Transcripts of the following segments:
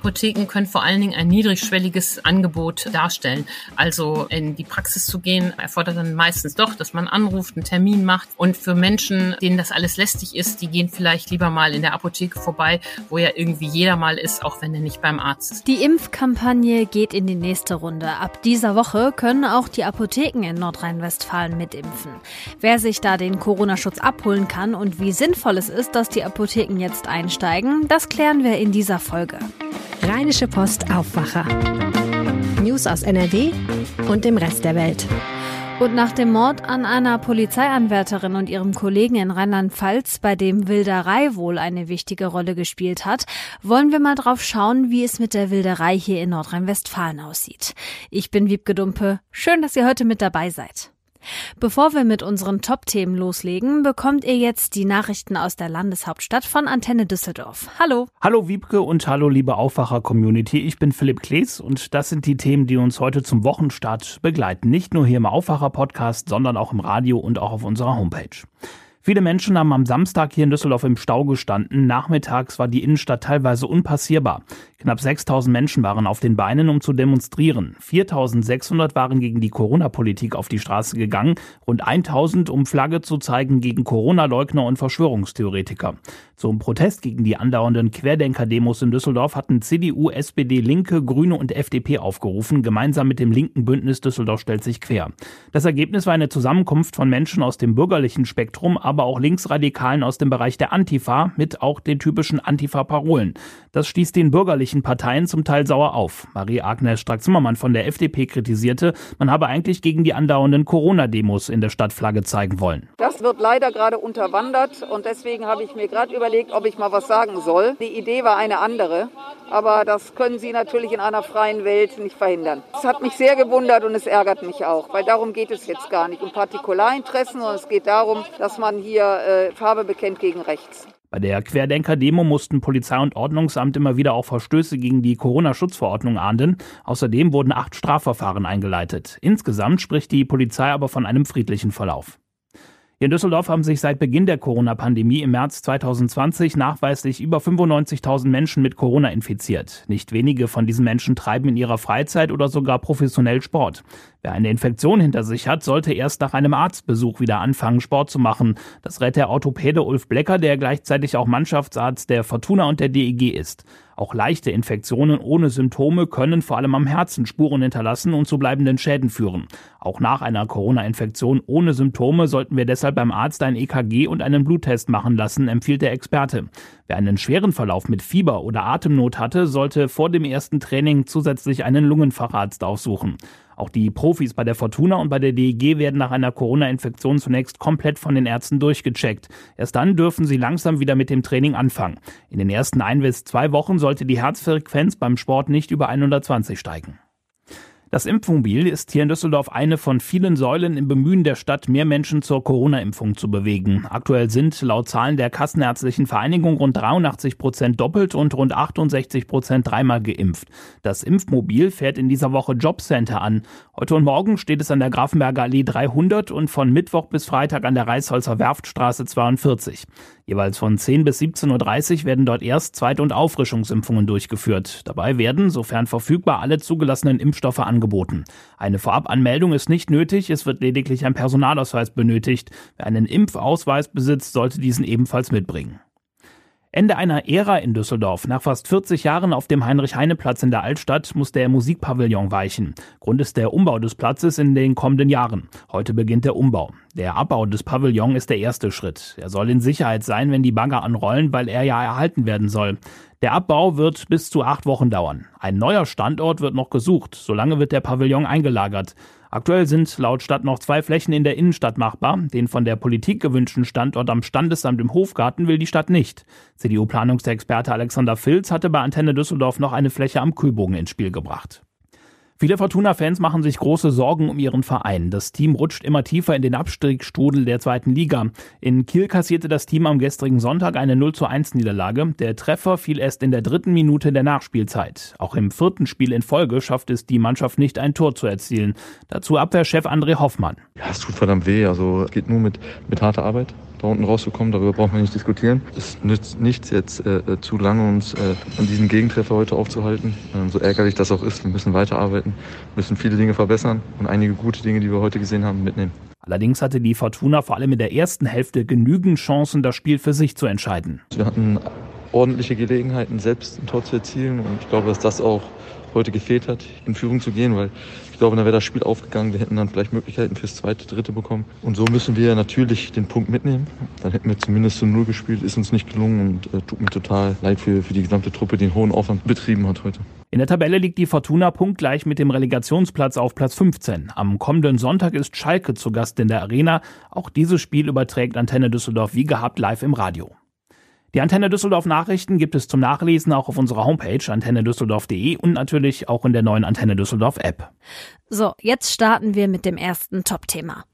Apotheken können vor allen Dingen ein niedrigschwelliges Angebot darstellen. Also in die Praxis zu gehen, erfordert dann meistens doch, dass man anruft, einen Termin macht. Und für Menschen, denen das alles lästig ist, die gehen vielleicht lieber mal in der Apotheke vorbei, wo ja irgendwie jeder mal ist, auch wenn er nicht beim Arzt ist. Die Impfkampagne geht in die nächste Runde. Ab dieser Woche können auch die Apotheken in Nordrhein-Westfalen mitimpfen. Wer sich da den Corona-Schutz abholen kann und wie sinnvoll es ist, dass die Apotheken jetzt einsteigen, das klären wir in dieser Folge. Rheinische Post Aufwacher. News aus NRW und dem Rest der Welt. Und nach dem Mord an einer Polizeianwärterin und ihrem Kollegen in Rheinland-Pfalz, bei dem Wilderei wohl eine wichtige Rolle gespielt hat, wollen wir mal drauf schauen, wie es mit der Wilderei hier in Nordrhein-Westfalen aussieht. Ich bin Wiebke Dumpe. Schön, dass ihr heute mit dabei seid. Bevor wir mit unseren Top-Themen loslegen, bekommt ihr jetzt die Nachrichten aus der Landeshauptstadt von Antenne Düsseldorf. Hallo. Hallo Wiebke und hallo liebe Aufwacher-Community. Ich bin Philipp Klees und das sind die Themen, die uns heute zum Wochenstart begleiten. Nicht nur hier im Aufwacher-Podcast, sondern auch im Radio und auch auf unserer Homepage. Viele Menschen haben am Samstag hier in Düsseldorf im Stau gestanden. Nachmittags war die Innenstadt teilweise unpassierbar. Knapp 6000 Menschen waren auf den Beinen, um zu demonstrieren. 4600 waren gegen die Corona-Politik auf die Straße gegangen. Rund 1000, um Flagge zu zeigen gegen Corona-Leugner und Verschwörungstheoretiker. Zum Protest gegen die andauernden Querdenker-Demos in Düsseldorf hatten CDU, SPD, Linke, Grüne und FDP aufgerufen. Gemeinsam mit dem linken Bündnis Düsseldorf stellt sich quer. Das Ergebnis war eine Zusammenkunft von Menschen aus dem bürgerlichen Spektrum, aber auch Linksradikalen aus dem Bereich der Antifa mit auch den typischen Antifa-Parolen. Das stieß den bürgerlichen Parteien zum Teil sauer auf. Marie-Agnes Strack-Zimmermann von der FDP kritisierte, man habe eigentlich gegen die andauernden Corona-Demos in der Stadt Flagge zeigen wollen. Das wird leider gerade unterwandert und deswegen habe ich mir gerade überlegt, ob ich mal was sagen soll. Die Idee war eine andere, aber das können Sie natürlich in einer freien Welt nicht verhindern. Es hat mich sehr gewundert und es ärgert mich auch, weil darum geht es jetzt gar nicht um Partikularinteressen, sondern es geht darum, dass man hier äh, Farbe bekennt gegen rechts. Bei der Querdenker-Demo mussten Polizei und Ordnungsamt immer wieder auch Verstöße gegen die Corona-Schutzverordnung ahnden. Außerdem wurden acht Strafverfahren eingeleitet. Insgesamt spricht die Polizei aber von einem friedlichen Verlauf. Hier in Düsseldorf haben sich seit Beginn der Corona-Pandemie im März 2020 nachweislich über 95.000 Menschen mit Corona infiziert. Nicht wenige von diesen Menschen treiben in ihrer Freizeit oder sogar professionell Sport. Wer eine Infektion hinter sich hat, sollte erst nach einem Arztbesuch wieder anfangen, Sport zu machen. Das rät der Orthopäde Ulf Blecker, der gleichzeitig auch Mannschaftsarzt der Fortuna und der DEG ist. Auch leichte Infektionen ohne Symptome können vor allem am Herzen Spuren hinterlassen und zu bleibenden Schäden führen. Auch nach einer Corona-Infektion ohne Symptome sollten wir deshalb beim Arzt ein EKG und einen Bluttest machen lassen, empfiehlt der Experte. Wer einen schweren Verlauf mit Fieber oder Atemnot hatte, sollte vor dem ersten Training zusätzlich einen Lungenfacharzt aufsuchen. Auch die Profis bei der Fortuna und bei der DEG werden nach einer Corona-Infektion zunächst komplett von den Ärzten durchgecheckt. Erst dann dürfen sie langsam wieder mit dem Training anfangen. In den ersten ein bis zwei Wochen sollte die Herzfrequenz beim Sport nicht über 120 steigen. Das Impfmobil ist hier in Düsseldorf eine von vielen Säulen im Bemühen der Stadt, mehr Menschen zur Corona-Impfung zu bewegen. Aktuell sind laut Zahlen der Kassenärztlichen Vereinigung rund 83 Prozent doppelt und rund 68 Prozent dreimal geimpft. Das Impfmobil fährt in dieser Woche Jobcenter an. Heute und morgen steht es an der Grafenberger Allee 300 und von Mittwoch bis Freitag an der Reisholzer Werftstraße 42. Jeweils von 10 bis 17.30 Uhr werden dort Erst-, Zweit- und Auffrischungsimpfungen durchgeführt. Dabei werden, sofern verfügbar, alle zugelassenen Impfstoffe angeboten. Eine Vorabanmeldung ist nicht nötig, es wird lediglich ein Personalausweis benötigt. Wer einen Impfausweis besitzt, sollte diesen ebenfalls mitbringen. Ende einer Ära in Düsseldorf. Nach fast 40 Jahren auf dem Heinrich-Heine-Platz in der Altstadt muss der Musikpavillon weichen. Grund ist der Umbau des Platzes in den kommenden Jahren. Heute beginnt der Umbau. Der Abbau des Pavillons ist der erste Schritt. Er soll in Sicherheit sein, wenn die Bagger anrollen, weil er ja erhalten werden soll. Der Abbau wird bis zu acht Wochen dauern. Ein neuer Standort wird noch gesucht. Solange wird der Pavillon eingelagert. Aktuell sind laut Stadt noch zwei Flächen in der Innenstadt machbar. Den von der Politik gewünschten Standort am Standesamt im Hofgarten will die Stadt nicht. CDU-Planungsexperte Alexander Filz hatte bei Antenne Düsseldorf noch eine Fläche am Kühlbogen ins Spiel gebracht. Viele Fortuna-Fans machen sich große Sorgen um ihren Verein. Das Team rutscht immer tiefer in den Abstiegsstrudel der zweiten Liga. In Kiel kassierte das Team am gestrigen Sonntag eine 0 zu 1 Niederlage. Der Treffer fiel erst in der dritten Minute der Nachspielzeit. Auch im vierten Spiel in Folge schafft es die Mannschaft nicht, ein Tor zu erzielen. Dazu Abwehrchef André Hoffmann. Ja, es tut verdammt weh. Also es geht nur mit, mit harter Arbeit. Da unten rauszukommen. Darüber brauchen wir nicht diskutieren. Es nützt nichts, jetzt äh, äh, zu lange uns äh, an diesem Gegentreffer heute aufzuhalten. Ähm, so ärgerlich das auch ist, wir müssen weiterarbeiten, müssen viele Dinge verbessern und einige gute Dinge, die wir heute gesehen haben, mitnehmen. Allerdings hatte die Fortuna vor allem in der ersten Hälfte genügend Chancen, das Spiel für sich zu entscheiden. Wir hatten ordentliche Gelegenheiten, selbst ein Tor zu erzielen und ich glaube, dass das auch heute gefehlt hat, in Führung zu gehen, weil ich glaube, dann wäre das Spiel aufgegangen. Wir hätten dann vielleicht Möglichkeiten fürs zweite, dritte bekommen. Und so müssen wir natürlich den Punkt mitnehmen. Dann hätten wir zumindest zu Null gespielt, ist uns nicht gelungen und äh, tut mir total leid für, für die gesamte Truppe, die einen hohen Aufwand betrieben hat heute. In der Tabelle liegt die Fortuna punktgleich mit dem Relegationsplatz auf Platz 15. Am kommenden Sonntag ist Schalke zu Gast in der Arena. Auch dieses Spiel überträgt Antenne Düsseldorf wie gehabt live im Radio. Die Antenne Düsseldorf Nachrichten gibt es zum Nachlesen auch auf unserer Homepage antennedüsseldorf.de und natürlich auch in der neuen Antenne Düsseldorf App. So, jetzt starten wir mit dem ersten Top-Thema.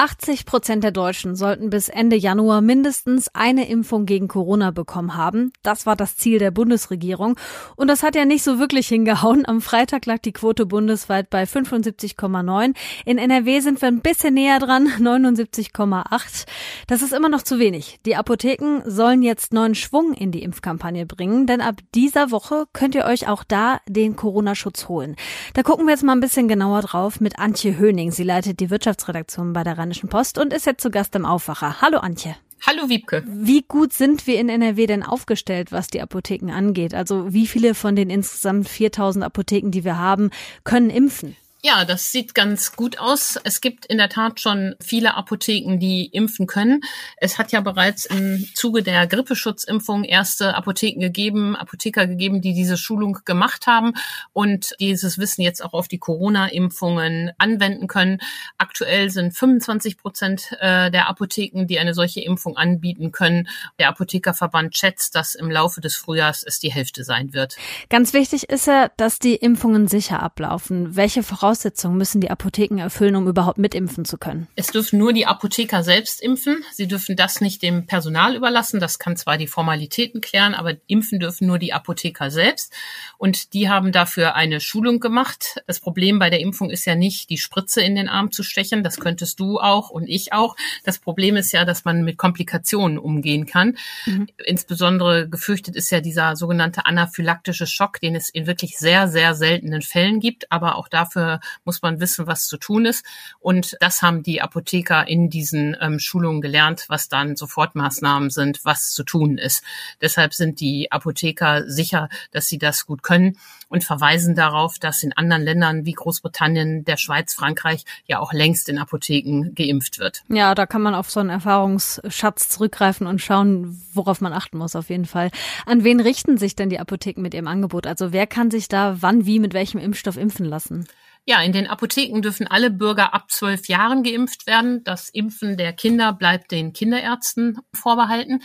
80 Prozent der Deutschen sollten bis Ende Januar mindestens eine Impfung gegen Corona bekommen haben. Das war das Ziel der Bundesregierung. Und das hat ja nicht so wirklich hingehauen. Am Freitag lag die Quote bundesweit bei 75,9. In NRW sind wir ein bisschen näher dran, 79,8. Das ist immer noch zu wenig. Die Apotheken sollen jetzt neuen Schwung in die Impfkampagne bringen, denn ab dieser Woche könnt ihr euch auch da den Corona-Schutz holen. Da gucken wir jetzt mal ein bisschen genauer drauf mit Antje Höning. Sie leitet die Wirtschaftsredaktion bei der Rheinischen Post und ist jetzt zu Gast im Aufwacher. Hallo Antje. Hallo Wiebke. Wie gut sind wir in NRW denn aufgestellt, was die Apotheken angeht? Also wie viele von den insgesamt 4000 Apotheken, die wir haben, können impfen? Ja, das sieht ganz gut aus. Es gibt in der Tat schon viele Apotheken, die impfen können. Es hat ja bereits im Zuge der Grippeschutzimpfung erste Apotheken gegeben, Apotheker gegeben, die diese Schulung gemacht haben und dieses Wissen jetzt auch auf die Corona-Impfungen anwenden können. Aktuell sind 25 Prozent äh, der Apotheken, die eine solche Impfung anbieten können. Der Apothekerverband schätzt, dass im Laufe des Frühjahrs es die Hälfte sein wird. Ganz wichtig ist ja, dass die Impfungen sicher ablaufen. Welche Voraussetzungen Voraussetzungen müssen die Apotheken erfüllen, um überhaupt mitimpfen zu können? Es dürfen nur die Apotheker selbst impfen. Sie dürfen das nicht dem Personal überlassen. Das kann zwar die Formalitäten klären, aber impfen dürfen nur die Apotheker selbst. Und die haben dafür eine Schulung gemacht. Das Problem bei der Impfung ist ja nicht, die Spritze in den Arm zu stechen. Das könntest du auch und ich auch. Das Problem ist ja, dass man mit Komplikationen umgehen kann. Mhm. Insbesondere gefürchtet ist ja dieser sogenannte anaphylaktische Schock, den es in wirklich sehr, sehr seltenen Fällen gibt. Aber auch dafür muss man wissen, was zu tun ist. Und das haben die Apotheker in diesen ähm, Schulungen gelernt, was dann Sofortmaßnahmen sind, was zu tun ist. Deshalb sind die Apotheker sicher, dass sie das gut können und verweisen darauf, dass in anderen Ländern wie Großbritannien, der Schweiz, Frankreich ja auch längst in Apotheken geimpft wird. Ja, da kann man auf so einen Erfahrungsschatz zurückgreifen und schauen, worauf man achten muss auf jeden Fall. An wen richten sich denn die Apotheken mit ihrem Angebot? Also wer kann sich da wann, wie, mit welchem Impfstoff impfen lassen? Ja, in den Apotheken dürfen alle Bürger ab zwölf Jahren geimpft werden. Das Impfen der Kinder bleibt den Kinderärzten vorbehalten.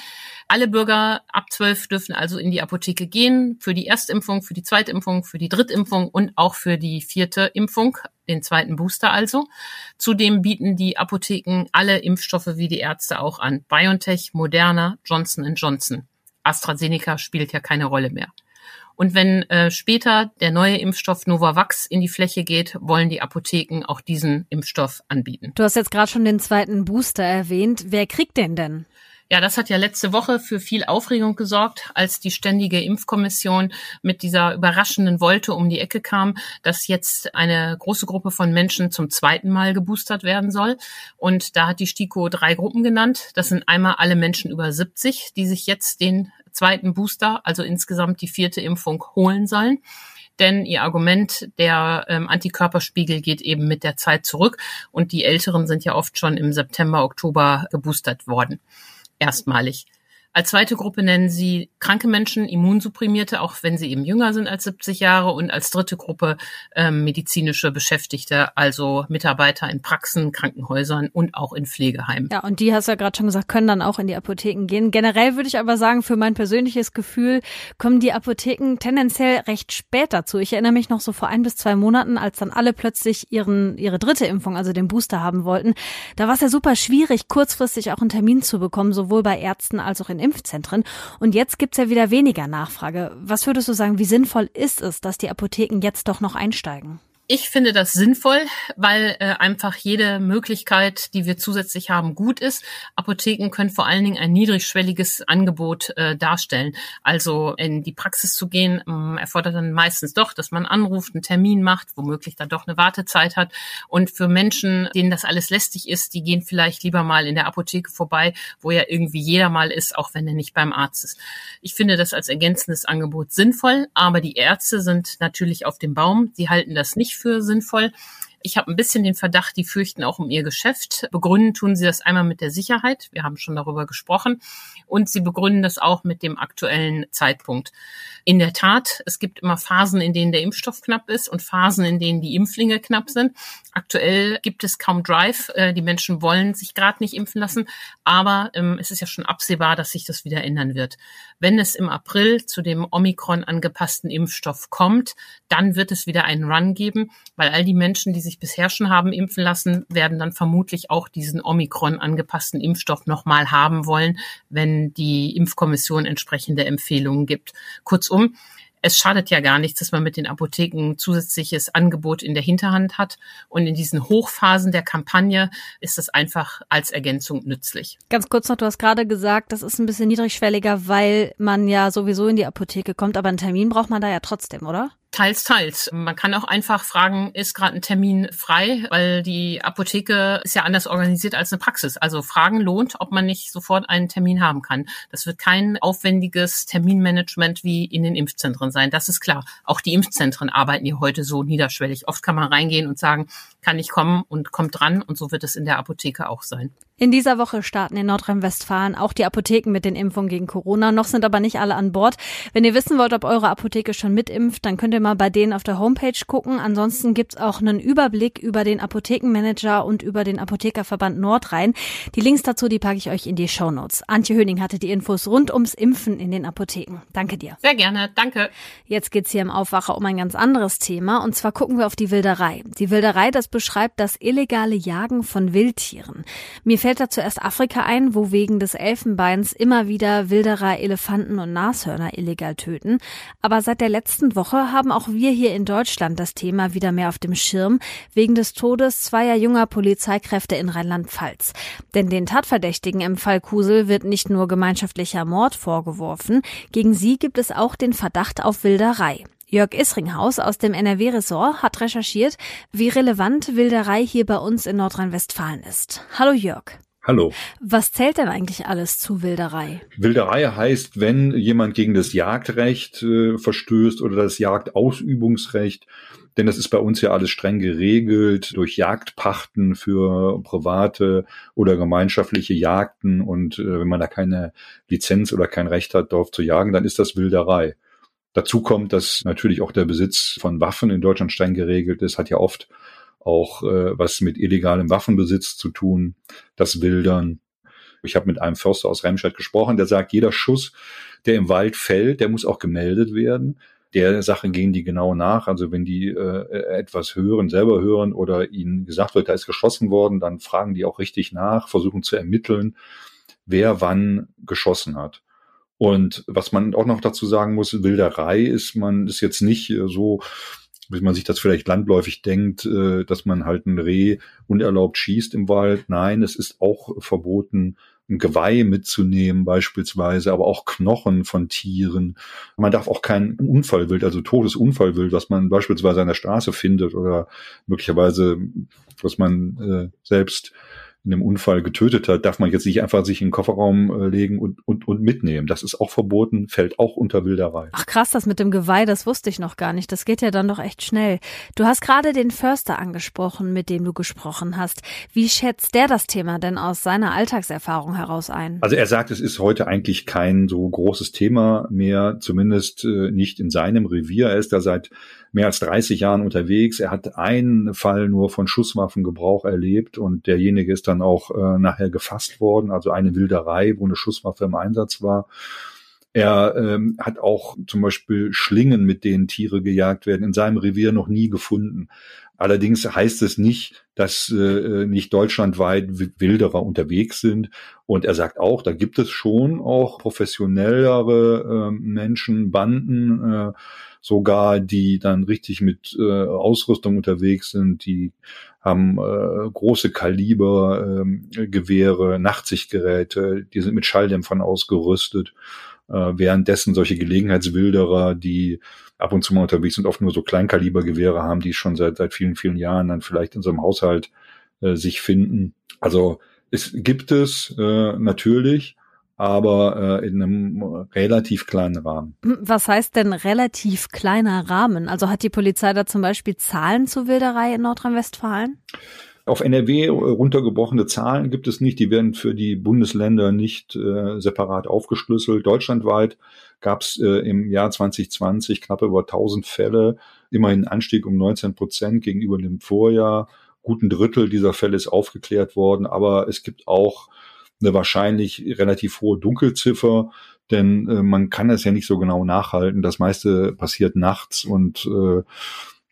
Alle Bürger ab zwölf dürfen also in die Apotheke gehen für die Erstimpfung, für die Zweitimpfung, für die Drittimpfung und auch für die vierte Impfung, den zweiten Booster also. Zudem bieten die Apotheken alle Impfstoffe wie die Ärzte auch an. BioNTech, Moderna, Johnson Johnson. AstraZeneca spielt ja keine Rolle mehr. Und wenn äh, später der neue Impfstoff Novavax in die Fläche geht, wollen die Apotheken auch diesen Impfstoff anbieten. Du hast jetzt gerade schon den zweiten Booster erwähnt. Wer kriegt den denn? Ja, das hat ja letzte Woche für viel Aufregung gesorgt, als die ständige Impfkommission mit dieser überraschenden Wolte um die Ecke kam, dass jetzt eine große Gruppe von Menschen zum zweiten Mal geboostert werden soll. Und da hat die STIKO drei Gruppen genannt. Das sind einmal alle Menschen über 70, die sich jetzt den zweiten Booster, also insgesamt die vierte Impfung holen sollen. Denn ihr Argument, der ähm, Antikörperspiegel geht eben mit der Zeit zurück und die Älteren sind ja oft schon im September, Oktober geboostert worden. Erstmalig. Als zweite Gruppe nennen sie kranke Menschen, Immunsupprimierte, auch wenn sie eben jünger sind als 70 Jahre. Und als dritte Gruppe ähm, medizinische Beschäftigte, also Mitarbeiter in Praxen, Krankenhäusern und auch in Pflegeheimen. Ja, und die hast du ja gerade schon gesagt, können dann auch in die Apotheken gehen. Generell würde ich aber sagen, für mein persönliches Gefühl kommen die Apotheken tendenziell recht spät dazu. Ich erinnere mich noch so vor ein bis zwei Monaten, als dann alle plötzlich ihren, ihre dritte Impfung, also den Booster haben wollten. Da war es ja super schwierig, kurzfristig auch einen Termin zu bekommen, sowohl bei Ärzten als auch in Impfzentren. Und jetzt gibt's ja wieder weniger Nachfrage. Was würdest du sagen, wie sinnvoll ist es, dass die Apotheken jetzt doch noch einsteigen? Ich finde das sinnvoll, weil äh, einfach jede Möglichkeit, die wir zusätzlich haben, gut ist. Apotheken können vor allen Dingen ein niedrigschwelliges Angebot äh, darstellen. Also in die Praxis zu gehen, äh, erfordert dann meistens doch, dass man anruft, einen Termin macht, womöglich dann doch eine Wartezeit hat. Und für Menschen, denen das alles lästig ist, die gehen vielleicht lieber mal in der Apotheke vorbei, wo ja irgendwie jeder mal ist, auch wenn er nicht beim Arzt ist. Ich finde das als ergänzendes Angebot sinnvoll, aber die Ärzte sind natürlich auf dem Baum. Sie halten das nicht für sinnvoll. Ich habe ein bisschen den Verdacht, die fürchten auch um ihr Geschäft. Begründen tun sie das einmal mit der Sicherheit. Wir haben schon darüber gesprochen. Und sie begründen das auch mit dem aktuellen Zeitpunkt. In der Tat, es gibt immer Phasen, in denen der Impfstoff knapp ist und Phasen, in denen die Impflinge knapp sind. Aktuell gibt es kaum Drive. Äh, die Menschen wollen sich gerade nicht impfen lassen. Aber ähm, es ist ja schon absehbar, dass sich das wieder ändern wird. Wenn es im April zu dem Omikron angepassten Impfstoff kommt, dann wird es wieder einen Run geben, weil all die Menschen, die sich bisher schon haben impfen lassen, werden dann vermutlich auch diesen Omikron angepassten Impfstoff nochmal haben wollen, wenn die Impfkommission entsprechende Empfehlungen gibt. Kurzum, es schadet ja gar nichts, dass man mit den Apotheken zusätzliches Angebot in der Hinterhand hat. Und in diesen Hochphasen der Kampagne ist es einfach als Ergänzung nützlich. Ganz kurz noch, du hast gerade gesagt, das ist ein bisschen niedrigschwelliger, weil man ja sowieso in die Apotheke kommt, aber einen Termin braucht man da ja trotzdem, oder? Teils, teils. Man kann auch einfach fragen, ist gerade ein Termin frei, weil die Apotheke ist ja anders organisiert als eine Praxis. Also Fragen lohnt, ob man nicht sofort einen Termin haben kann. Das wird kein aufwendiges Terminmanagement wie in den Impfzentren sein. Das ist klar. Auch die Impfzentren arbeiten hier heute so niederschwellig. Oft kann man reingehen und sagen, kann ich kommen und kommt dran. Und so wird es in der Apotheke auch sein. In dieser Woche starten in Nordrhein-Westfalen auch die Apotheken mit den Impfungen gegen Corona. Noch sind aber nicht alle an Bord. Wenn ihr wissen wollt, ob eure Apotheke schon mitimpft, dann könnt ihr mal bei denen auf der Homepage gucken. Ansonsten gibt's auch einen Überblick über den Apothekenmanager und über den Apothekerverband Nordrhein. Die Links dazu, die packe ich euch in die Show Notes. Antje Höning hatte die Infos rund ums Impfen in den Apotheken. Danke dir. Sehr gerne, danke. Jetzt geht's hier im Aufwacher um ein ganz anderes Thema. Und zwar gucken wir auf die Wilderei. Die Wilderei, das beschreibt das illegale Jagen von Wildtieren. Mir fällt da zuerst Afrika ein, wo wegen des Elfenbeins immer wieder Wilderer Elefanten und Nashörner illegal töten. Aber seit der letzten Woche haben auch wir hier in Deutschland das Thema wieder mehr auf dem Schirm, wegen des Todes zweier junger Polizeikräfte in Rheinland-Pfalz. Denn den Tatverdächtigen im Fall Kusel wird nicht nur gemeinschaftlicher Mord vorgeworfen, gegen sie gibt es auch den Verdacht auf Wilderei. Jörg Isringhaus aus dem NRW-Ressort hat recherchiert, wie relevant Wilderei hier bei uns in Nordrhein-Westfalen ist. Hallo Jörg. Hallo. Was zählt denn eigentlich alles zu Wilderei? Wilderei heißt, wenn jemand gegen das Jagdrecht äh, verstößt oder das Jagdausübungsrecht, denn das ist bei uns ja alles streng geregelt durch Jagdpachten für private oder gemeinschaftliche Jagden und äh, wenn man da keine Lizenz oder kein Recht hat, darauf zu jagen, dann ist das Wilderei. Dazu kommt, dass natürlich auch der Besitz von Waffen in Deutschland streng geregelt ist, hat ja oft auch äh, was mit illegalem Waffenbesitz zu tun, das Wildern. Ich habe mit einem Förster aus Remscheid gesprochen, der sagt, jeder Schuss, der im Wald fällt, der muss auch gemeldet werden. Der Sache gehen die genau nach. Also wenn die äh, etwas hören, selber hören oder ihnen gesagt wird, da ist geschossen worden, dann fragen die auch richtig nach, versuchen zu ermitteln, wer wann geschossen hat. Und was man auch noch dazu sagen muss, Wilderei ist man ist jetzt nicht äh, so, wie man sich das vielleicht landläufig denkt, äh, dass man halt ein Reh unerlaubt schießt im Wald. Nein, es ist auch verboten, ein Geweih mitzunehmen beispielsweise, aber auch Knochen von Tieren. Man darf auch kein Unfallwild, also totes Unfallwild, was man beispielsweise an der Straße findet oder möglicherweise, was man äh, selbst in einem Unfall getötet hat, darf man jetzt nicht einfach sich in den Kofferraum äh, legen und, und, und mitnehmen. Das ist auch verboten, fällt auch unter Wilderei. Ach krass, das mit dem Geweih, das wusste ich noch gar nicht. Das geht ja dann doch echt schnell. Du hast gerade den Förster angesprochen, mit dem du gesprochen hast. Wie schätzt der das Thema denn aus seiner Alltagserfahrung heraus ein? Also er sagt, es ist heute eigentlich kein so großes Thema mehr, zumindest äh, nicht in seinem Revier. Er ist da seit mehr als 30 Jahren unterwegs. Er hat einen Fall nur von Schusswaffengebrauch erlebt und derjenige ist dann auch äh, nachher gefasst worden. Also eine Wilderei, wo eine Schusswaffe im Einsatz war. Er ähm, hat auch zum Beispiel Schlingen, mit denen Tiere gejagt werden, in seinem Revier noch nie gefunden. Allerdings heißt es nicht, dass äh, nicht deutschlandweit Wilderer unterwegs sind. Und er sagt auch, da gibt es schon auch professionellere äh, Menschen, Banden, äh, sogar, die dann richtig mit äh, Ausrüstung unterwegs sind, die haben äh, große Kaliber, äh, Gewehre, Nachtsichtgeräte, die sind mit Schalldämpfern ausgerüstet. Äh, währenddessen solche Gelegenheitswilderer, die ab und zu mal unterwegs sind, oft nur so Kleinkalibergewehre haben, die schon seit, seit vielen, vielen Jahren dann vielleicht in so einem Haushalt äh, sich finden. Also es gibt es äh, natürlich, aber äh, in einem relativ kleinen Rahmen. Hm, was heißt denn relativ kleiner Rahmen? Also hat die Polizei da zum Beispiel Zahlen zur Wilderei in Nordrhein-Westfalen? Auf NRW runtergebrochene Zahlen gibt es nicht. Die werden für die Bundesländer nicht äh, separat aufgeschlüsselt. Deutschlandweit gab es äh, im Jahr 2020 knapp über 1000 Fälle, immerhin Anstieg um 19 Prozent gegenüber dem Vorjahr. Guten Drittel dieser Fälle ist aufgeklärt worden, aber es gibt auch eine wahrscheinlich relativ hohe Dunkelziffer, denn äh, man kann es ja nicht so genau nachhalten. Das meiste passiert nachts und äh,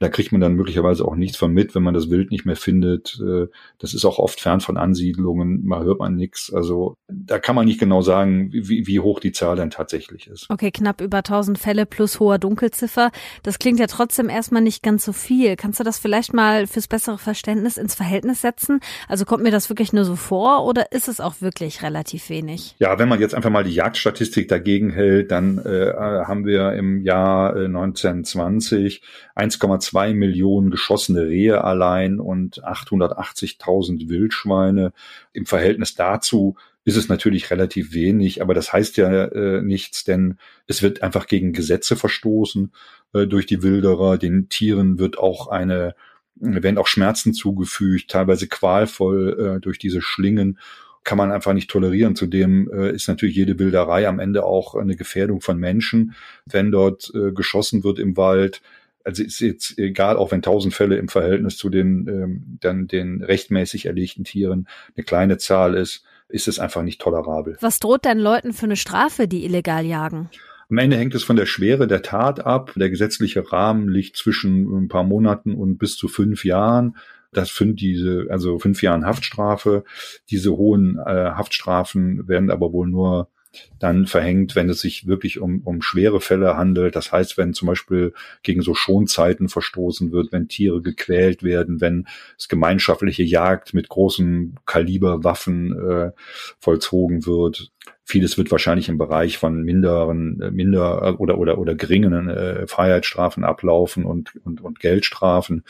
da kriegt man dann möglicherweise auch nichts von mit, wenn man das Wild nicht mehr findet. Äh, das ist auch oft fern von Ansiedlungen, mal hört man nichts. Also da kann man nicht genau sagen, wie, wie hoch die Zahl dann tatsächlich ist. Okay, knapp über 1000 Fälle plus hoher Dunkelziffer. Das klingt ja trotzdem erstmal nicht ganz so viel. Kannst du das vielleicht mal fürs bessere Verständnis ins Verhältnis setzen? Also kommt mir das wirklich nur so vor oder ist es auch wirklich relativ wenig? Ja, wenn man jetzt einfach mal die Jagdstatistik dagegen hält, dann äh, haben wir im Jahr äh, 1920 1,2 zwei Millionen geschossene Rehe allein und 880.000 Wildschweine. Im Verhältnis dazu ist es natürlich relativ wenig, aber das heißt ja äh, nichts, denn es wird einfach gegen Gesetze verstoßen äh, durch die Wilderer. Den Tieren wird auch eine, werden auch Schmerzen zugefügt, teilweise qualvoll äh, durch diese Schlingen kann man einfach nicht tolerieren. Zudem äh, ist natürlich jede Wilderei am Ende auch eine Gefährdung von Menschen. Wenn dort äh, geschossen wird im Wald, also ist jetzt egal, auch wenn tausend Fälle im Verhältnis zu den ähm, dann den rechtmäßig erlegten Tieren eine kleine Zahl ist, ist es einfach nicht tolerabel. Was droht denn Leuten für eine Strafe, die illegal jagen? Am Ende hängt es von der Schwere der Tat ab. Der gesetzliche Rahmen liegt zwischen ein paar Monaten und bis zu fünf Jahren. Das sind diese, also fünf Jahren Haftstrafe. Diese hohen äh, Haftstrafen werden aber wohl nur dann verhängt, wenn es sich wirklich um, um schwere Fälle handelt. Das heißt, wenn zum Beispiel gegen so Schonzeiten verstoßen wird, wenn Tiere gequält werden, wenn es gemeinschaftliche Jagd mit großen Kaliberwaffen äh, vollzogen wird. Vieles wird wahrscheinlich im Bereich von minderen, äh, minder oder oder oder geringen äh, Freiheitsstrafen ablaufen und, und und Geldstrafen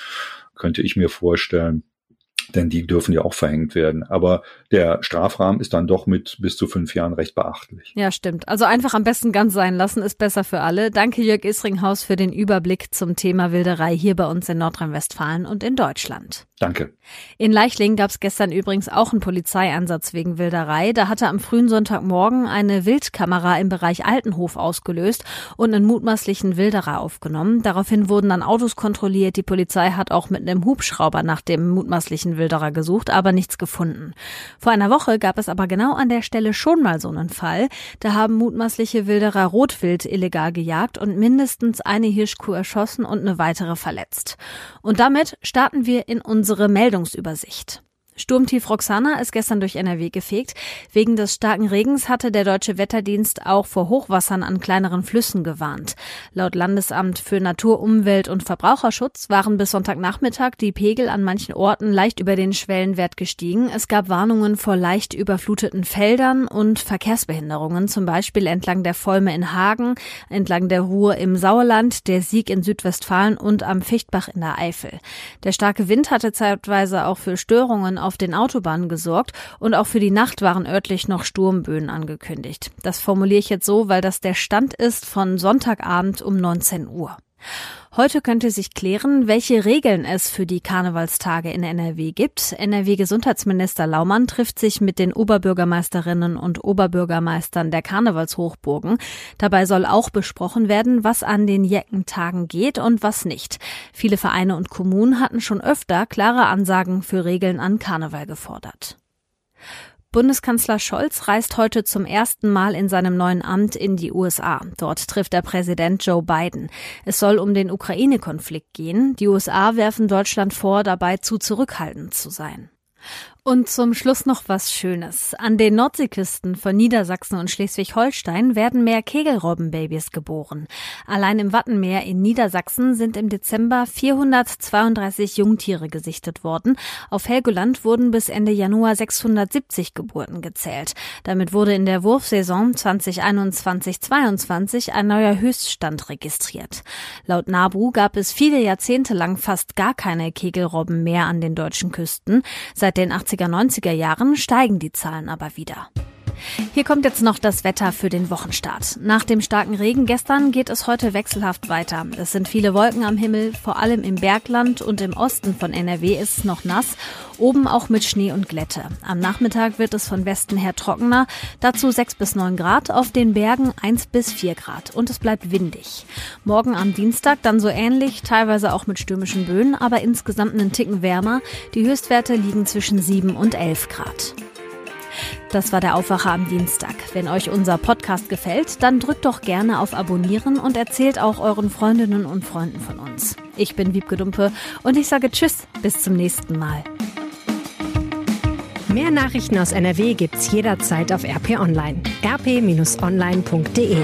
könnte ich mir vorstellen denn die dürfen ja auch verhängt werden. Aber der Strafrahmen ist dann doch mit bis zu fünf Jahren recht beachtlich. Ja, stimmt. Also einfach am besten ganz sein lassen, ist besser für alle. Danke Jörg Isringhaus für den Überblick zum Thema Wilderei hier bei uns in Nordrhein-Westfalen und in Deutschland. Danke. In Leichling gab es gestern übrigens auch einen Polizeieinsatz wegen Wilderei. Da hatte am frühen Sonntagmorgen eine Wildkamera im Bereich Altenhof ausgelöst und einen mutmaßlichen Wilderer aufgenommen. Daraufhin wurden dann Autos kontrolliert. Die Polizei hat auch mit einem Hubschrauber nach dem mutmaßlichen Wilderer gesucht, aber nichts gefunden. Vor einer Woche gab es aber genau an der Stelle schon mal so einen Fall. Da haben mutmaßliche Wilderer Rotwild illegal gejagt und mindestens eine Hirschkuh erschossen und eine weitere verletzt. Und damit starten wir in unsere unsere Meldungsübersicht. Sturmtief Roxana ist gestern durch NRW gefegt. Wegen des starken Regens hatte der deutsche Wetterdienst auch vor Hochwassern an kleineren Flüssen gewarnt. Laut Landesamt für Natur, Umwelt und Verbraucherschutz waren bis Sonntagnachmittag die Pegel an manchen Orten leicht über den Schwellenwert gestiegen. Es gab Warnungen vor leicht überfluteten Feldern und Verkehrsbehinderungen, zum Beispiel entlang der Volme in Hagen, entlang der Ruhr im Sauerland, der Sieg in Südwestfalen und am Fichtbach in der Eifel. Der starke Wind hatte zeitweise auch für Störungen auf den Autobahnen gesorgt und auch für die Nacht waren örtlich noch Sturmböen angekündigt. Das formuliere ich jetzt so, weil das der Stand ist von Sonntagabend um 19 Uhr. Heute könnte sich klären, welche Regeln es für die Karnevalstage in NRW gibt. NRW-Gesundheitsminister Laumann trifft sich mit den Oberbürgermeisterinnen und Oberbürgermeistern der Karnevalshochburgen. Dabei soll auch besprochen werden, was an den Jeckentagen geht und was nicht. Viele Vereine und Kommunen hatten schon öfter klare Ansagen für Regeln an Karneval gefordert. Bundeskanzler Scholz reist heute zum ersten Mal in seinem neuen Amt in die USA. Dort trifft der Präsident Joe Biden. Es soll um den Ukraine-Konflikt gehen. Die USA werfen Deutschland vor, dabei zu zurückhaltend zu sein. Und zum Schluss noch was Schönes. An den Nordseeküsten von Niedersachsen und Schleswig-Holstein werden mehr Kegelrobbenbabys geboren. Allein im Wattenmeer in Niedersachsen sind im Dezember 432 Jungtiere gesichtet worden. Auf Helgoland wurden bis Ende Januar 670 Geburten gezählt. Damit wurde in der Wurfsaison 2021-22 ein neuer Höchststand registriert. Laut NABU gab es viele Jahrzehnte lang fast gar keine Kegelrobben mehr an den deutschen Küsten. Seit den 80er, 90er Jahren steigen die Zahlen aber wieder. Hier kommt jetzt noch das Wetter für den Wochenstart. Nach dem starken Regen gestern geht es heute wechselhaft weiter. Es sind viele Wolken am Himmel, vor allem im Bergland und im Osten von NRW ist es noch nass, oben auch mit Schnee und Glätte. Am Nachmittag wird es von Westen her trockener, dazu 6 bis 9 Grad, auf den Bergen 1 bis 4 Grad und es bleibt windig. Morgen am Dienstag dann so ähnlich, teilweise auch mit stürmischen Böen, aber insgesamt einen Ticken wärmer. Die Höchstwerte liegen zwischen 7 und 11 Grad. Das war der Aufwacher am Dienstag. Wenn euch unser Podcast gefällt, dann drückt doch gerne auf Abonnieren und erzählt auch euren Freundinnen und Freunden von uns. Ich bin Wiebke Dumpe und ich sage Tschüss, bis zum nächsten Mal. Mehr Nachrichten aus NRW gibt's jederzeit auf RP Online. rp-online.de